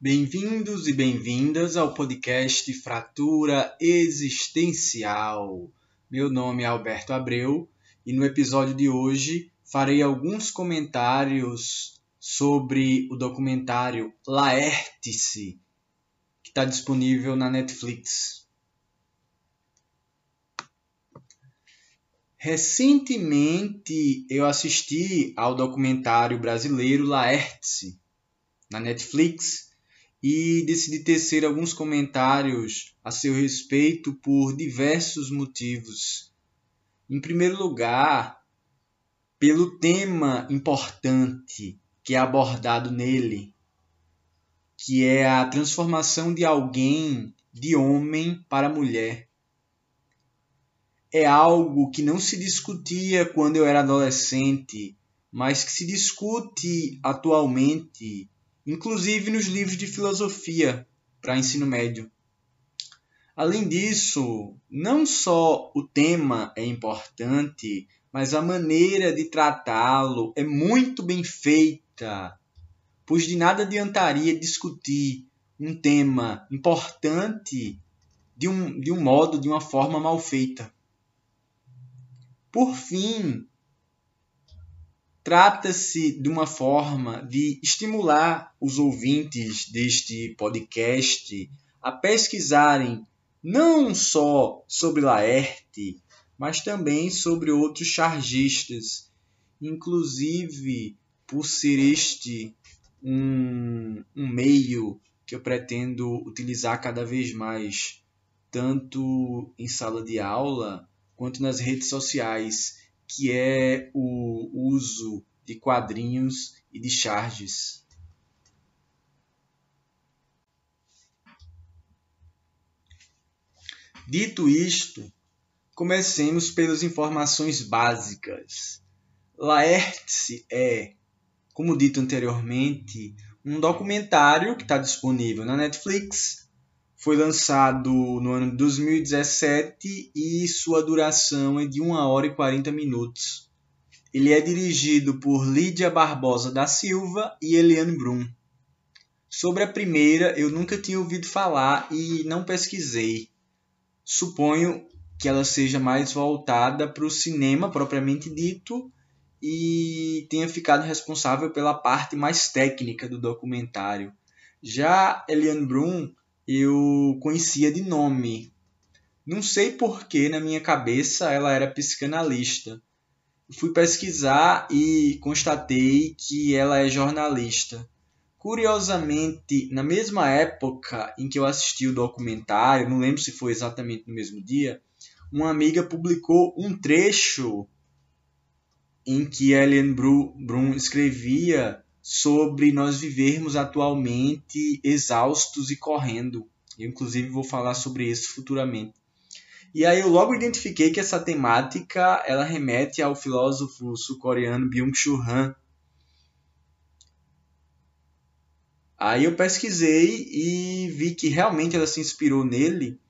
Bem-vindos e bem-vindas ao podcast Fratura Existencial. Meu nome é Alberto Abreu e no episódio de hoje farei alguns comentários sobre o documentário Laertice, que está disponível na Netflix. Recentemente eu assisti ao documentário brasileiro Laertice na Netflix e decidi tecer alguns comentários a seu respeito por diversos motivos. Em primeiro lugar, pelo tema importante que é abordado nele, que é a transformação de alguém de homem para mulher. É algo que não se discutia quando eu era adolescente, mas que se discute atualmente, inclusive nos livros de filosofia para ensino médio. Além disso, não só o tema é importante, mas a maneira de tratá-lo é muito bem feita, pois de nada adiantaria discutir um tema importante de um, de um modo, de uma forma mal feita. Por fim, trata-se de uma forma de estimular os ouvintes deste podcast a pesquisarem não só sobre Laerte, mas também sobre outros chargistas, inclusive por ser este um, um meio que eu pretendo utilizar cada vez mais, tanto em sala de aula quanto nas redes sociais, que é o uso de quadrinhos e de charges. Dito isto, Comecemos pelas informações básicas. Laertes é, como dito anteriormente, um documentário que está disponível na Netflix. Foi lançado no ano de 2017 e sua duração é de 1 hora e 40 minutos. Ele é dirigido por Lídia Barbosa da Silva e Eliane Brum. Sobre a primeira, eu nunca tinha ouvido falar e não pesquisei. Suponho que ela seja mais voltada para o cinema propriamente dito e tenha ficado responsável pela parte mais técnica do documentário. Já Eliane Brum eu conhecia de nome. Não sei por que na minha cabeça ela era psicanalista. Fui pesquisar e constatei que ela é jornalista. Curiosamente, na mesma época em que eu assisti o documentário, não lembro se foi exatamente no mesmo dia, uma amiga publicou um trecho em que Ellen Brum escrevia sobre nós vivermos atualmente exaustos e correndo. Eu, inclusive, vou falar sobre isso futuramente. E aí eu logo identifiquei que essa temática ela remete ao filósofo sul-coreano Byung-Chul Han. Aí eu pesquisei e vi que realmente ela se inspirou nele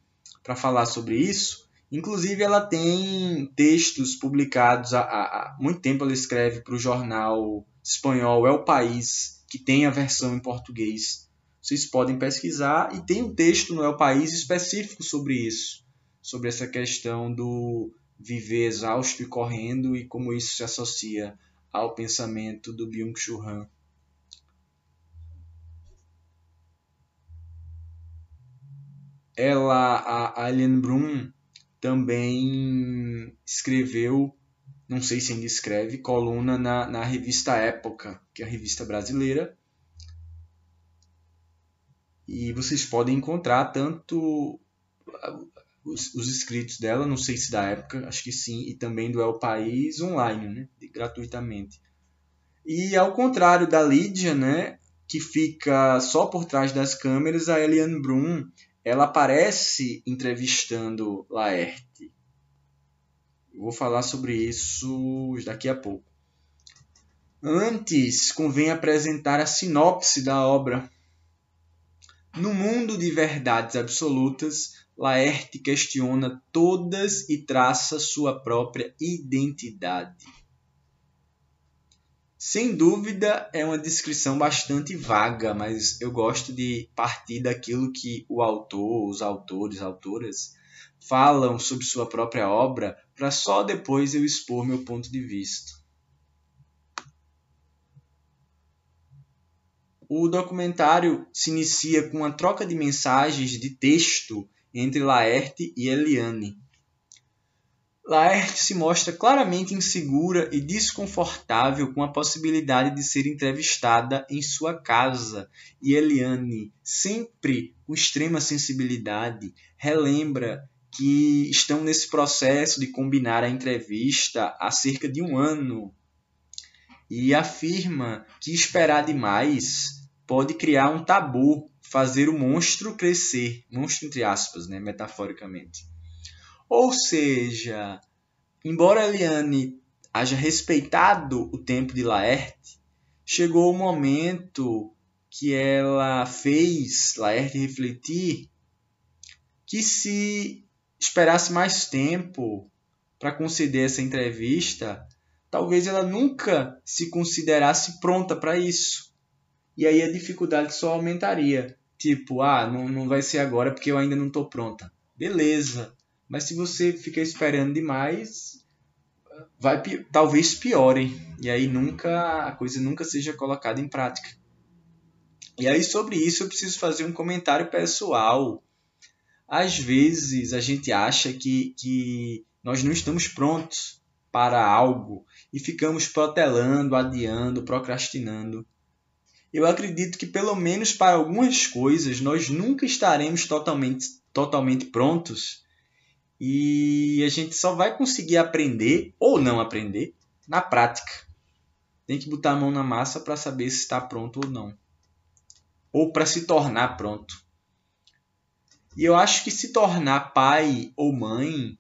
para falar sobre isso. Inclusive, ela tem textos publicados há, há muito tempo. Ela escreve para o jornal espanhol É o País, que tem a versão em português. Vocês podem pesquisar e tem um texto no o País específico sobre isso, sobre essa questão do viver exausto e correndo e como isso se associa ao pensamento do Byung-Chul Han. Ela, a Alien Brum, também escreveu, não sei se ainda escreve, coluna na, na revista Época, que é a revista brasileira. E vocês podem encontrar tanto os, os escritos dela, não sei se da época, acho que sim, e também do El País online, né, gratuitamente. E ao contrário da Lídia, né, que fica só por trás das câmeras, a Eliane Brum ela aparece entrevistando Laerte. Vou falar sobre isso daqui a pouco. Antes, convém apresentar a sinopse da obra. No mundo de verdades absolutas, Laerte questiona todas e traça sua própria identidade. Sem dúvida, é uma descrição bastante vaga, mas eu gosto de partir daquilo que o autor, os autores, autoras falam sobre sua própria obra, para só depois eu expor meu ponto de vista. O documentário se inicia com uma troca de mensagens de texto entre Laerte e Eliane, Laerte se mostra claramente insegura e desconfortável com a possibilidade de ser entrevistada em sua casa, e Eliane, sempre com extrema sensibilidade, relembra que estão nesse processo de combinar a entrevista há cerca de um ano e afirma que esperar demais pode criar um tabu, fazer o monstro crescer, monstro entre aspas, né, metaforicamente. Ou seja, embora Eliane haja respeitado o tempo de Laerte, chegou o momento que ela fez Laerte refletir que se esperasse mais tempo para conceder essa entrevista, talvez ela nunca se considerasse pronta para isso. E aí a dificuldade só aumentaria. Tipo, ah, não, não vai ser agora porque eu ainda não estou pronta. Beleza. Mas se você fica esperando demais, vai talvez piore e aí nunca a coisa nunca seja colocada em prática. E aí sobre isso eu preciso fazer um comentário pessoal. Às vezes a gente acha que, que nós não estamos prontos para algo e ficamos protelando, adiando, procrastinando. Eu acredito que pelo menos para algumas coisas nós nunca estaremos totalmente, totalmente prontos e a gente só vai conseguir aprender ou não aprender na prática. Tem que botar a mão na massa para saber se está pronto ou não. Ou para se tornar pronto. E eu acho que se tornar pai ou mãe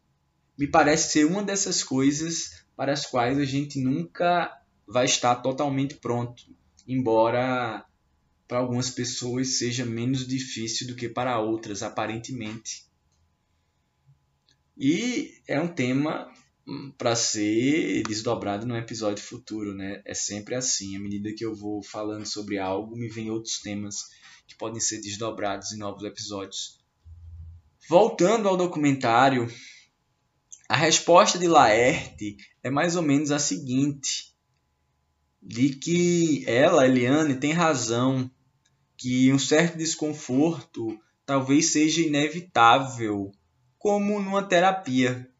me parece ser uma dessas coisas para as quais a gente nunca vai estar totalmente pronto, embora para algumas pessoas seja menos difícil do que para outras, aparentemente. E é um tema para ser desdobrado num episódio futuro, né? É sempre assim. À medida que eu vou falando sobre algo, me vêm outros temas que podem ser desdobrados em novos episódios. Voltando ao documentário, a resposta de Laerte é mais ou menos a seguinte: de que ela, Eliane, tem razão, que um certo desconforto talvez seja inevitável como numa terapia.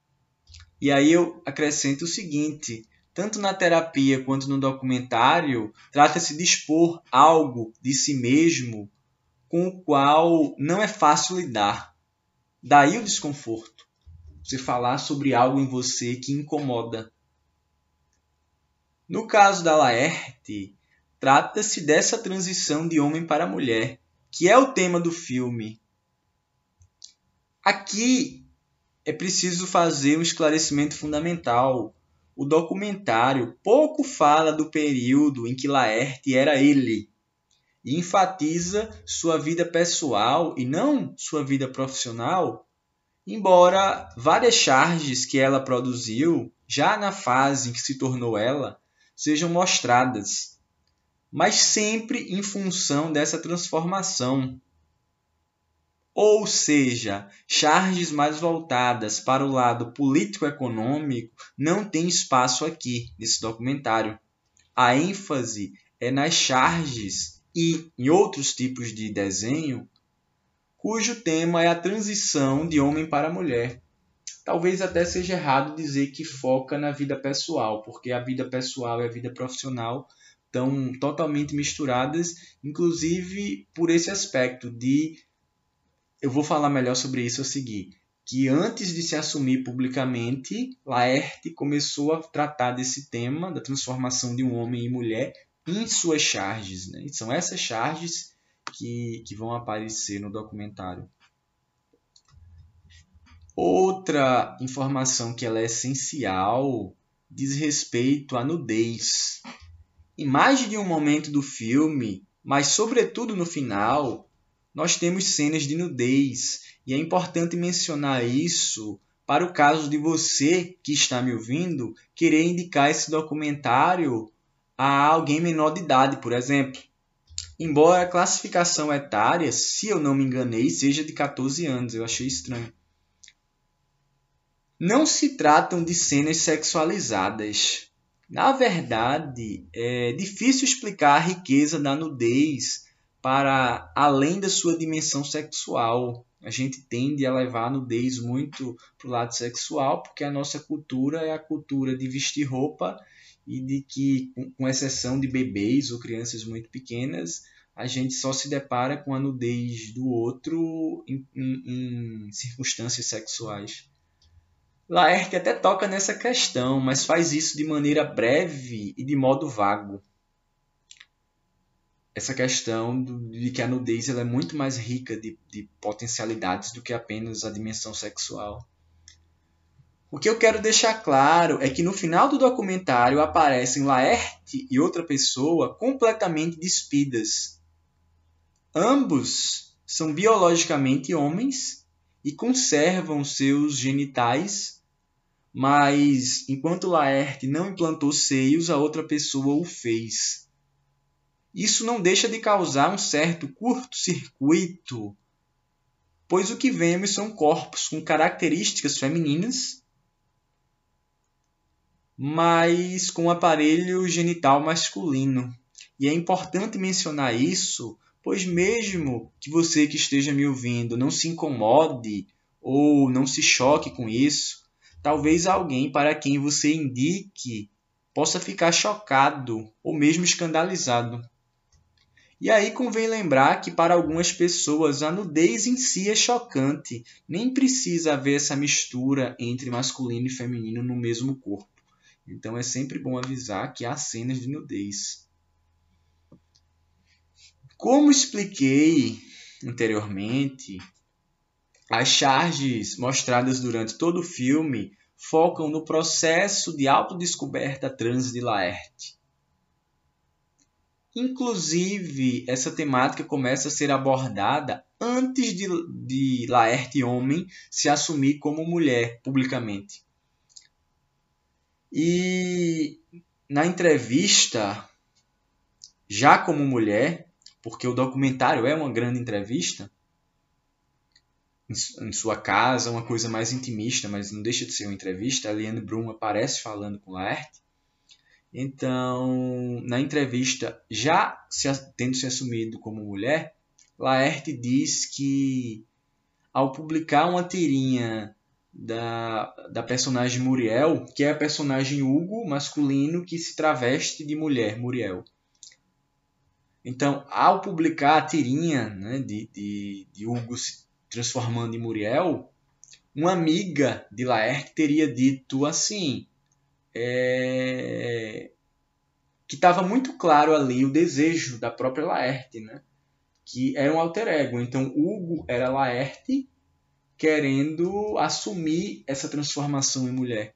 E aí eu acrescento o seguinte: tanto na terapia quanto no documentário, trata-se de expor algo de si mesmo com o qual não é fácil lidar. Daí o desconforto. Você falar sobre algo em você que incomoda. No caso da Laerte, trata-se dessa transição de homem para mulher, que é o tema do filme Aqui é preciso fazer um esclarecimento fundamental. O documentário pouco fala do período em que Laerte era ele e enfatiza sua vida pessoal e não sua vida profissional, embora várias charges que ela produziu já na fase em que se tornou ela sejam mostradas, mas sempre em função dessa transformação ou seja, charges mais voltadas para o lado político-econômico não tem espaço aqui nesse documentário. A ênfase é nas charges e em outros tipos de desenho cujo tema é a transição de homem para mulher. Talvez até seja errado dizer que foca na vida pessoal, porque a vida pessoal e a vida profissional estão totalmente misturadas, inclusive por esse aspecto de eu vou falar melhor sobre isso a seguir. Que antes de se assumir publicamente, Laerte começou a tratar desse tema da transformação de um homem em mulher em suas charges. Né? São essas charges que, que vão aparecer no documentário. Outra informação que ela é essencial diz respeito à nudez. Em mais de um momento do filme, mas sobretudo no final, nós temos cenas de nudez, e é importante mencionar isso para o caso de você que está me ouvindo querer indicar esse documentário a alguém menor de idade, por exemplo. Embora a classificação etária, se eu não me enganei, seja de 14 anos, eu achei estranho. Não se tratam de cenas sexualizadas. Na verdade, é difícil explicar a riqueza da nudez para além da sua dimensão sexual. A gente tende a levar a nudez muito para o lado sexual, porque a nossa cultura é a cultura de vestir roupa e de que, com exceção de bebês ou crianças muito pequenas, a gente só se depara com a nudez do outro em, em, em circunstâncias sexuais. Laerque até toca nessa questão, mas faz isso de maneira breve e de modo vago. Essa questão de que a nudez é muito mais rica de, de potencialidades do que apenas a dimensão sexual. O que eu quero deixar claro é que no final do documentário aparecem Laerte e outra pessoa completamente despidas. Ambos são biologicamente homens e conservam seus genitais, mas enquanto Laerte não implantou seios, a outra pessoa o fez. Isso não deixa de causar um certo curto-circuito, pois o que vemos são corpos com características femininas mas com aparelho genital masculino. E é importante mencionar isso, pois mesmo que você que esteja me ouvindo não se incomode ou não se choque com isso, talvez alguém para quem você indique possa ficar chocado ou mesmo escandalizado. E aí convém lembrar que para algumas pessoas a nudez em si é chocante, nem precisa haver essa mistura entre masculino e feminino no mesmo corpo. Então é sempre bom avisar que há cenas de nudez. Como expliquei anteriormente, as charges mostradas durante todo o filme focam no processo de autodescoberta trans de Laerte. Inclusive, essa temática começa a ser abordada antes de, de Laerte homem se assumir como mulher publicamente. E na entrevista, já como mulher, porque o documentário é uma grande entrevista, em sua casa, uma coisa mais intimista, mas não deixa de ser uma entrevista. A Liane Brum aparece falando com Laerte. Então, na entrevista, já se, tendo se assumido como mulher, Laerte diz que ao publicar uma tirinha da, da personagem Muriel, que é a personagem Hugo masculino que se traveste de mulher, Muriel. Então, ao publicar a tirinha né, de, de, de Hugo se transformando em Muriel, uma amiga de Laerte teria dito assim: é, que estava muito claro ali o desejo da própria Laerte, né? que era um alter ego. Então, Hugo era Laerte querendo assumir essa transformação em mulher.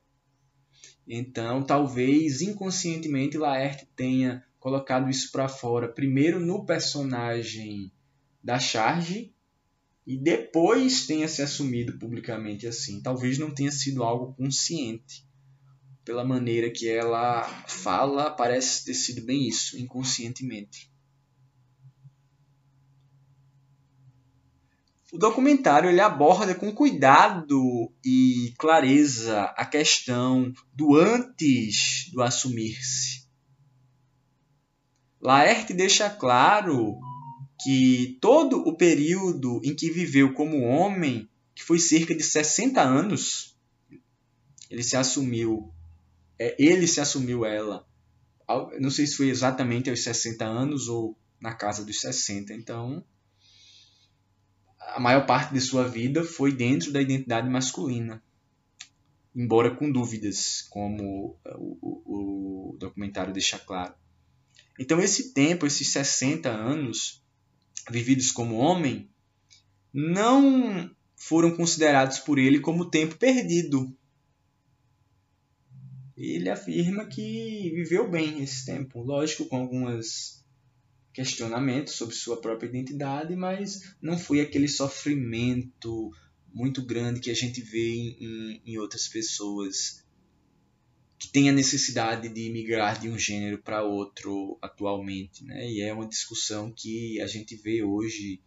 Então, talvez inconscientemente Laerte tenha colocado isso para fora, primeiro no personagem da Charge e depois tenha se assumido publicamente assim. Talvez não tenha sido algo consciente. Pela maneira que ela fala, parece ter sido bem isso, inconscientemente. O documentário ele aborda com cuidado e clareza a questão do antes do assumir-se. Laerte deixa claro que todo o período em que viveu como homem, que foi cerca de 60 anos, ele se assumiu, é, ele se assumiu ela. Não sei se foi exatamente aos 60 anos ou na casa dos 60, então a maior parte de sua vida foi dentro da identidade masculina, embora com dúvidas, como o, o, o documentário deixa claro. Então, esse tempo, esses 60 anos vividos como homem, não foram considerados por ele como tempo perdido. Ele afirma que viveu bem esse tempo, lógico, com algumas questionamento sobre sua própria identidade, mas não foi aquele sofrimento muito grande que a gente vê em, em outras pessoas que têm a necessidade de migrar de um gênero para outro atualmente, né? E é uma discussão que a gente vê hoje,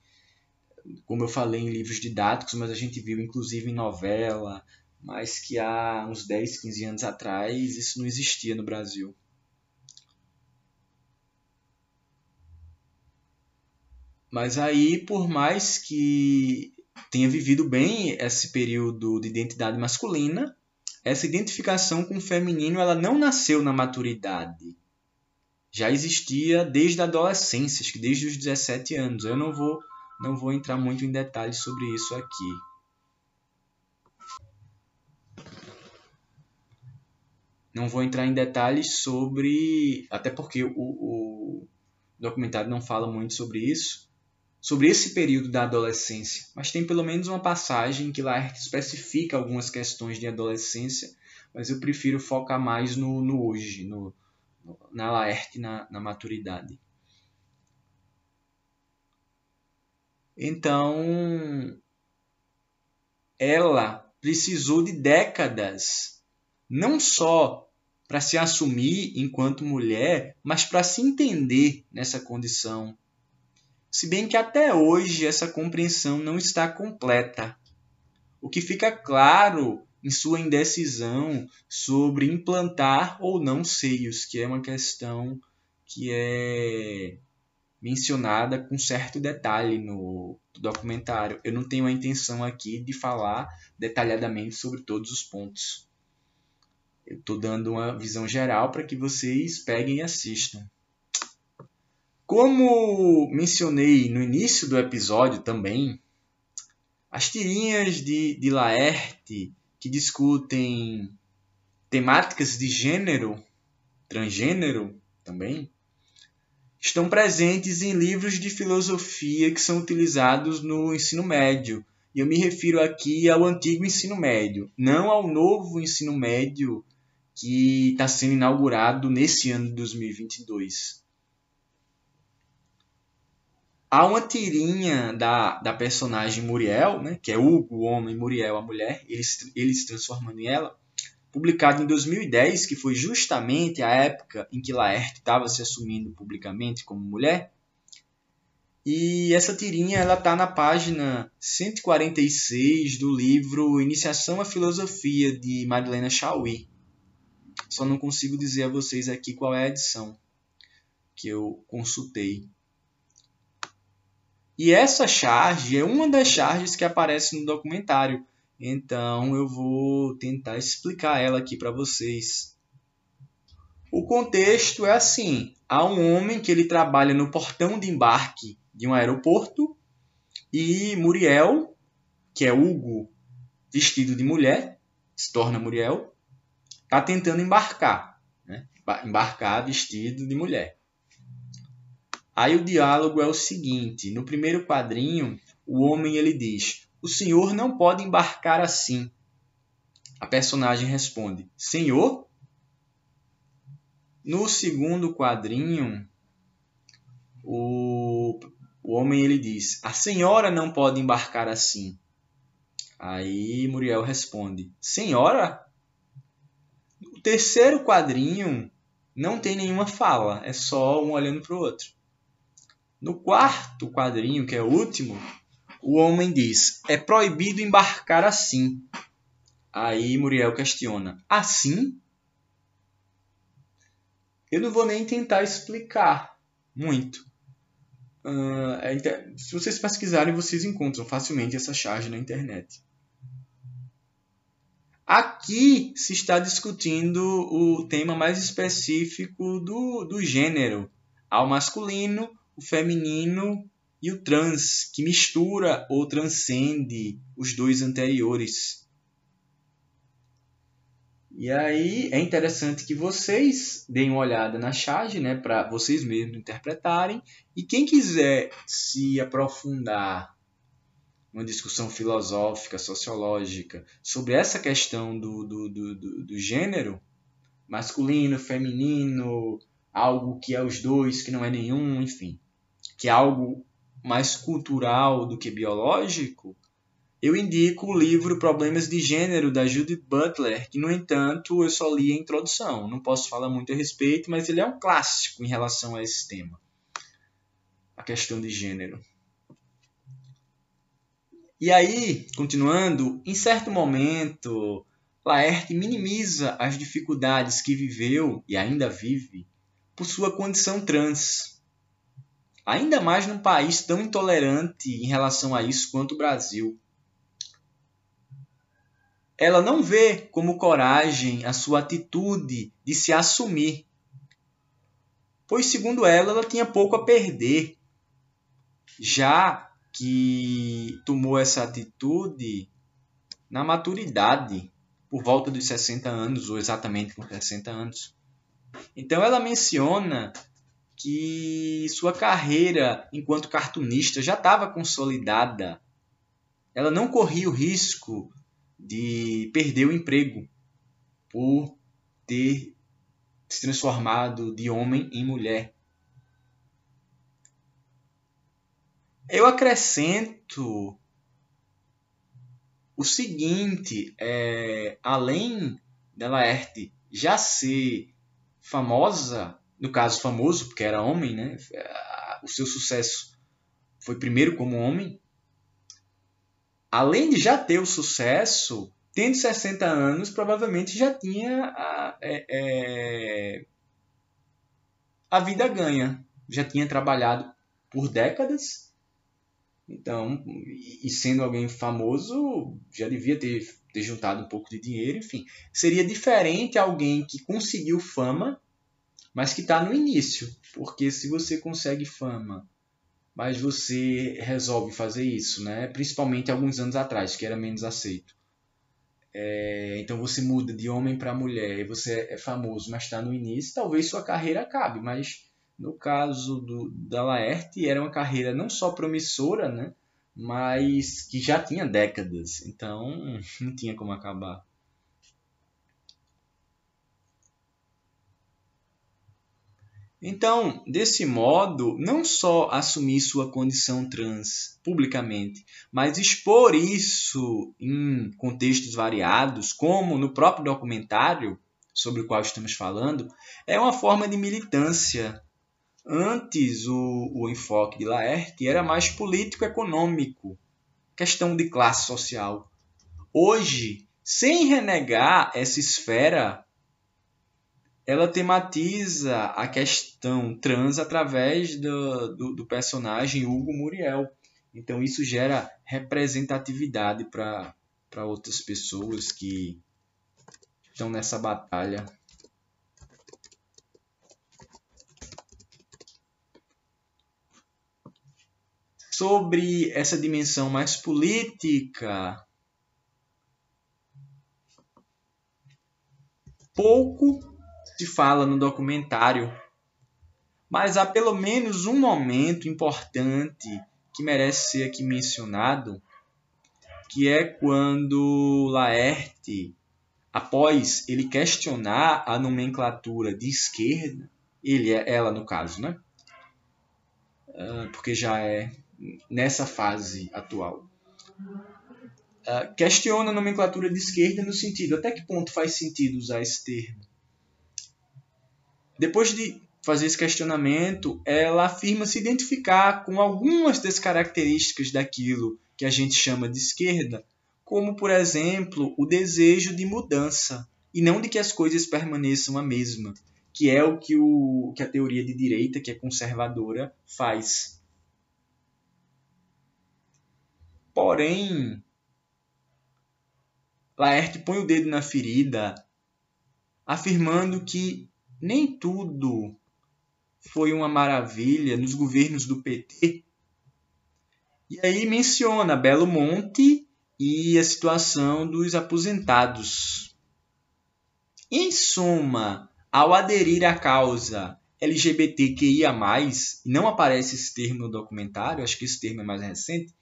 como eu falei em livros didáticos, mas a gente viu inclusive em novela, mas que há uns 10, 15 anos atrás isso não existia no Brasil. Mas aí, por mais que tenha vivido bem esse período de identidade masculina, essa identificação com o feminino ela não nasceu na maturidade. Já existia desde a adolescência, desde os 17 anos. Eu não vou, não vou entrar muito em detalhes sobre isso aqui. Não vou entrar em detalhes sobre. Até porque o, o documentário não fala muito sobre isso sobre esse período da adolescência, mas tem pelo menos uma passagem que Laerte especifica algumas questões de adolescência, mas eu prefiro focar mais no, no hoje, no, na Laerte, na, na maturidade. Então, ela precisou de décadas, não só para se assumir enquanto mulher, mas para se entender nessa condição se bem que até hoje essa compreensão não está completa. O que fica claro em sua indecisão sobre implantar ou não seios, que é uma questão que é mencionada com certo detalhe no documentário. Eu não tenho a intenção aqui de falar detalhadamente sobre todos os pontos. Eu estou dando uma visão geral para que vocês peguem e assistam. Como mencionei no início do episódio também, as tirinhas de, de Laerte que discutem temáticas de gênero, transgênero também, estão presentes em livros de filosofia que são utilizados no ensino médio. E eu me refiro aqui ao antigo ensino médio, não ao novo ensino médio que está sendo inaugurado nesse ano de 2022. Há uma tirinha da, da personagem Muriel, né, que é Hugo, o homem, Muriel, a mulher, ele, ele se transformando em ela, publicado em 2010, que foi justamente a época em que Laerte estava se assumindo publicamente como mulher. E essa tirinha ela está na página 146 do livro Iniciação à Filosofia de Madeleine Chauí. Só não consigo dizer a vocês aqui qual é a edição que eu consultei. E essa charge é uma das charges que aparece no documentário. Então eu vou tentar explicar ela aqui para vocês. O contexto é assim: há um homem que ele trabalha no portão de embarque de um aeroporto e Muriel, que é Hugo vestido de mulher, se torna Muriel, está tentando embarcar, né? embarcar vestido de mulher. Aí o diálogo é o seguinte: no primeiro quadrinho, o homem ele diz: "O senhor não pode embarcar assim". A personagem responde: "Senhor?". No segundo quadrinho, o, o homem ele diz: "A senhora não pode embarcar assim". Aí Muriel responde: "Senhora?". Terceiro quadrinho não tem nenhuma fala, é só um olhando para o outro. No quarto quadrinho, que é o último, o homem diz: É proibido embarcar assim. Aí Muriel questiona: Assim? Eu não vou nem tentar explicar muito. Uh, é, se vocês pesquisarem, vocês encontram facilmente essa charge na internet. Aqui se está discutindo o tema mais específico do, do gênero, ao masculino o feminino e o trans, que mistura ou transcende os dois anteriores. E aí é interessante que vocês deem uma olhada na charge, né, para vocês mesmos interpretarem. E quem quiser se aprofundar uma discussão filosófica, sociológica, sobre essa questão do, do, do, do, do gênero, masculino, feminino, algo que é os dois, que não é nenhum, enfim. que é algo mais cultural do que biológico, eu indico o livro Problemas de Gênero, da Judith Butler, que, no entanto, eu só li a introdução. Não posso falar muito a respeito, mas ele é um clássico em relação a esse tema a questão de gênero. E aí, continuando, em certo momento, Laerte minimiza as dificuldades que viveu e ainda vive por sua condição trans. Ainda mais num país tão intolerante em relação a isso quanto o Brasil. Ela não vê como coragem a sua atitude de se assumir, pois, segundo ela, ela tinha pouco a perder, já que tomou essa atitude na maturidade, por volta dos 60 anos, ou exatamente com 60 anos. Então ela menciona que sua carreira enquanto cartunista já estava consolidada. Ela não corria o risco de perder o emprego por ter se transformado de homem em mulher. Eu acrescento o seguinte, é, além da Laerte já ser famosa, no caso famoso, porque era homem, né? o seu sucesso foi primeiro como homem, além de já ter o sucesso, tendo 60 anos, provavelmente já tinha a, é, é, a vida ganha, já tinha trabalhado por décadas então, e sendo alguém famoso, já devia ter, ter juntado um pouco de dinheiro, enfim. Seria diferente alguém que conseguiu fama, mas que está no início. Porque se você consegue fama, mas você resolve fazer isso, né? principalmente alguns anos atrás, que era menos aceito. É, então você muda de homem para mulher você é famoso, mas está no início, talvez sua carreira acabe, mas no caso do, da Laerte, era uma carreira não só promissora, né, mas que já tinha décadas, então não tinha como acabar. Então, desse modo, não só assumir sua condição trans publicamente, mas expor isso em contextos variados, como no próprio documentário sobre o qual estamos falando, é uma forma de militância Antes, o, o enfoque de Laerte era mais político-econômico, questão de classe social. Hoje, sem renegar essa esfera, ela tematiza a questão trans através do, do, do personagem Hugo Muriel. Então, isso gera representatividade para outras pessoas que estão nessa batalha. Sobre essa dimensão mais política, pouco se fala no documentário, mas há pelo menos um momento importante que merece ser aqui mencionado, que é quando Laerte, após ele questionar a nomenclatura de esquerda, ele, ela no caso, né? Ah, porque já é nessa fase atual. Uh, questiona a nomenclatura de esquerda no sentido até que ponto faz sentido usar esse termo. Depois de fazer esse questionamento, ela afirma se identificar com algumas das características daquilo que a gente chama de esquerda, como, por exemplo, o desejo de mudança e não de que as coisas permaneçam a mesma, que é o que, o, que a teoria de direita, que é conservadora, faz. Porém, Laerte põe o dedo na ferida, afirmando que nem tudo foi uma maravilha nos governos do PT. E aí menciona Belo Monte e a situação dos aposentados. Em suma, ao aderir à causa LGBTQIA+, não aparece esse termo no documentário, acho que esse termo é mais recente,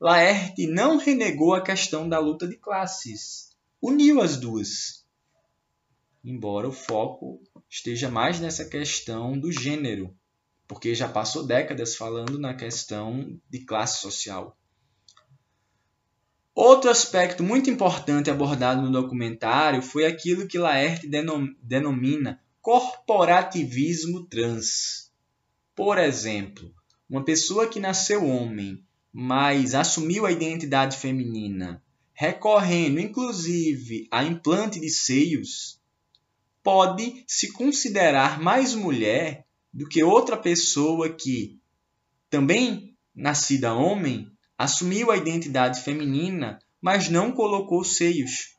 Laerte não renegou a questão da luta de classes, uniu as duas. Embora o foco esteja mais nessa questão do gênero. porque já passou décadas falando na questão de classe social. Outro aspecto muito importante abordado no documentário foi aquilo que Laerte denomina corporativismo trans. Por exemplo, uma pessoa que nasceu homem, mas assumiu a identidade feminina, recorrendo inclusive a implante de seios, pode se considerar mais mulher do que outra pessoa que, também nascida homem, assumiu a identidade feminina, mas não colocou seios.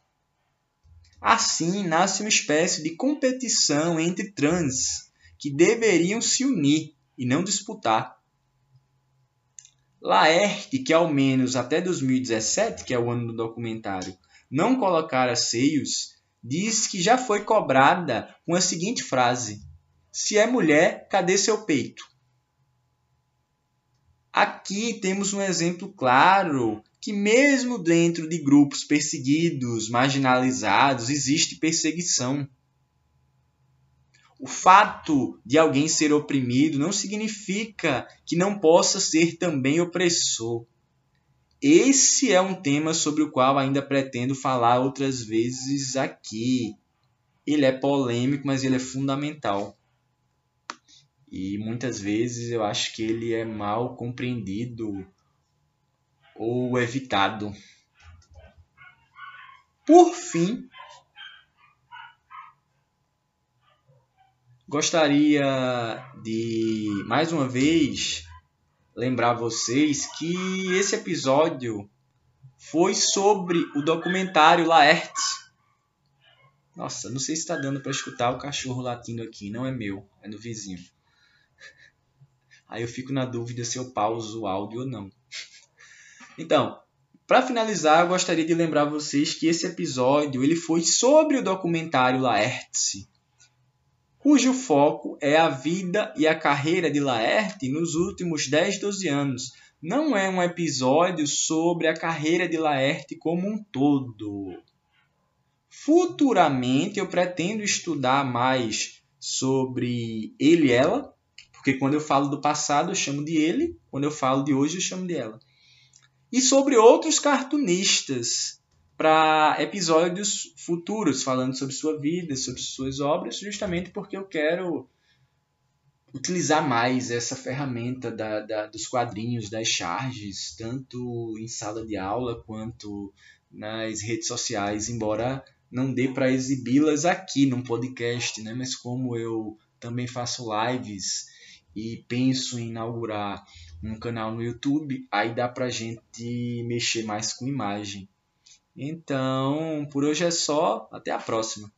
Assim, nasce uma espécie de competição entre trans que deveriam se unir e não disputar. Laerte, que ao menos até 2017, que é o ano do documentário, não colocara seios, diz que já foi cobrada com a seguinte frase: Se é mulher, cadê seu peito? Aqui temos um exemplo claro que, mesmo dentro de grupos perseguidos, marginalizados, existe perseguição. O fato de alguém ser oprimido não significa que não possa ser também opressor. Esse é um tema sobre o qual ainda pretendo falar outras vezes aqui. Ele é polêmico, mas ele é fundamental. E muitas vezes eu acho que ele é mal compreendido ou evitado. Por fim, gostaria de mais uma vez lembrar vocês que esse episódio foi sobre o documentário Laerte. Nossa, não sei se está dando para escutar o cachorro latindo aqui, não é meu, é do vizinho. Aí eu fico na dúvida se eu pauso o áudio ou não. Então, para finalizar, eu gostaria de lembrar vocês que esse episódio ele foi sobre o documentário Laerte, cujo foco é a vida e a carreira de Laerte nos últimos 10, 12 anos. Não é um episódio sobre a carreira de Laerte como um todo. Futuramente eu pretendo estudar mais sobre ele e ela, porque quando eu falo do passado, eu chamo de ele, quando eu falo de hoje, eu chamo de ela. E sobre outros cartunistas para episódios futuros, falando sobre sua vida, sobre suas obras, justamente porque eu quero utilizar mais essa ferramenta da, da, dos quadrinhos, das charges, tanto em sala de aula quanto nas redes sociais, embora não dê para exibi-las aqui no podcast, né? mas como eu também faço lives e penso em inaugurar um canal no YouTube, aí dá pra gente mexer mais com imagem. Então, por hoje é só, até a próxima.